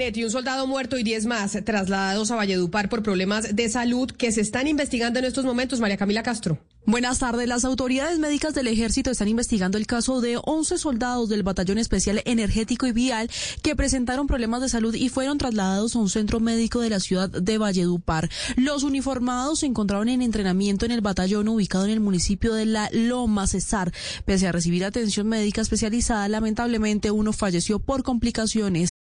Y un soldado muerto y 10 más trasladados a Valledupar por problemas de salud que se están investigando en estos momentos. María Camila Castro. Buenas tardes. Las autoridades médicas del ejército están investigando el caso de 11 soldados del Batallón Especial Energético y Vial que presentaron problemas de salud y fueron trasladados a un centro médico de la ciudad de Valledupar. Los uniformados se encontraron en entrenamiento en el batallón ubicado en el municipio de La Loma Cesar. Pese a recibir atención médica especializada, lamentablemente uno falleció por complicaciones.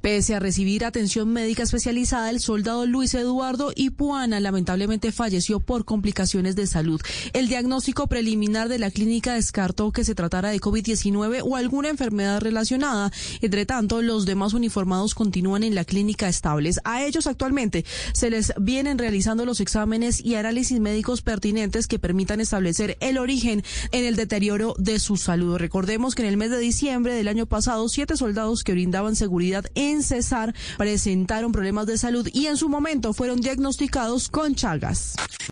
Pese a recibir atención médica especializada, el soldado Luis Eduardo Ipuana lamentablemente falleció por complicaciones de salud. El diagnóstico preliminar de la clínica descartó que se tratara de COVID-19 o alguna enfermedad relacionada. Entre tanto, los demás uniformados continúan en la clínica estables. A ellos actualmente se les vienen realizando los exámenes y análisis médicos pertinentes que permitan establecer el origen en el deterioro de su salud. Recordemos que en el mes de diciembre del año pasado, siete soldados que brindaban seguridad en Cesar presentaron problemas de salud y en su momento fueron diagnosticados con Chagas.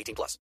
18 plus.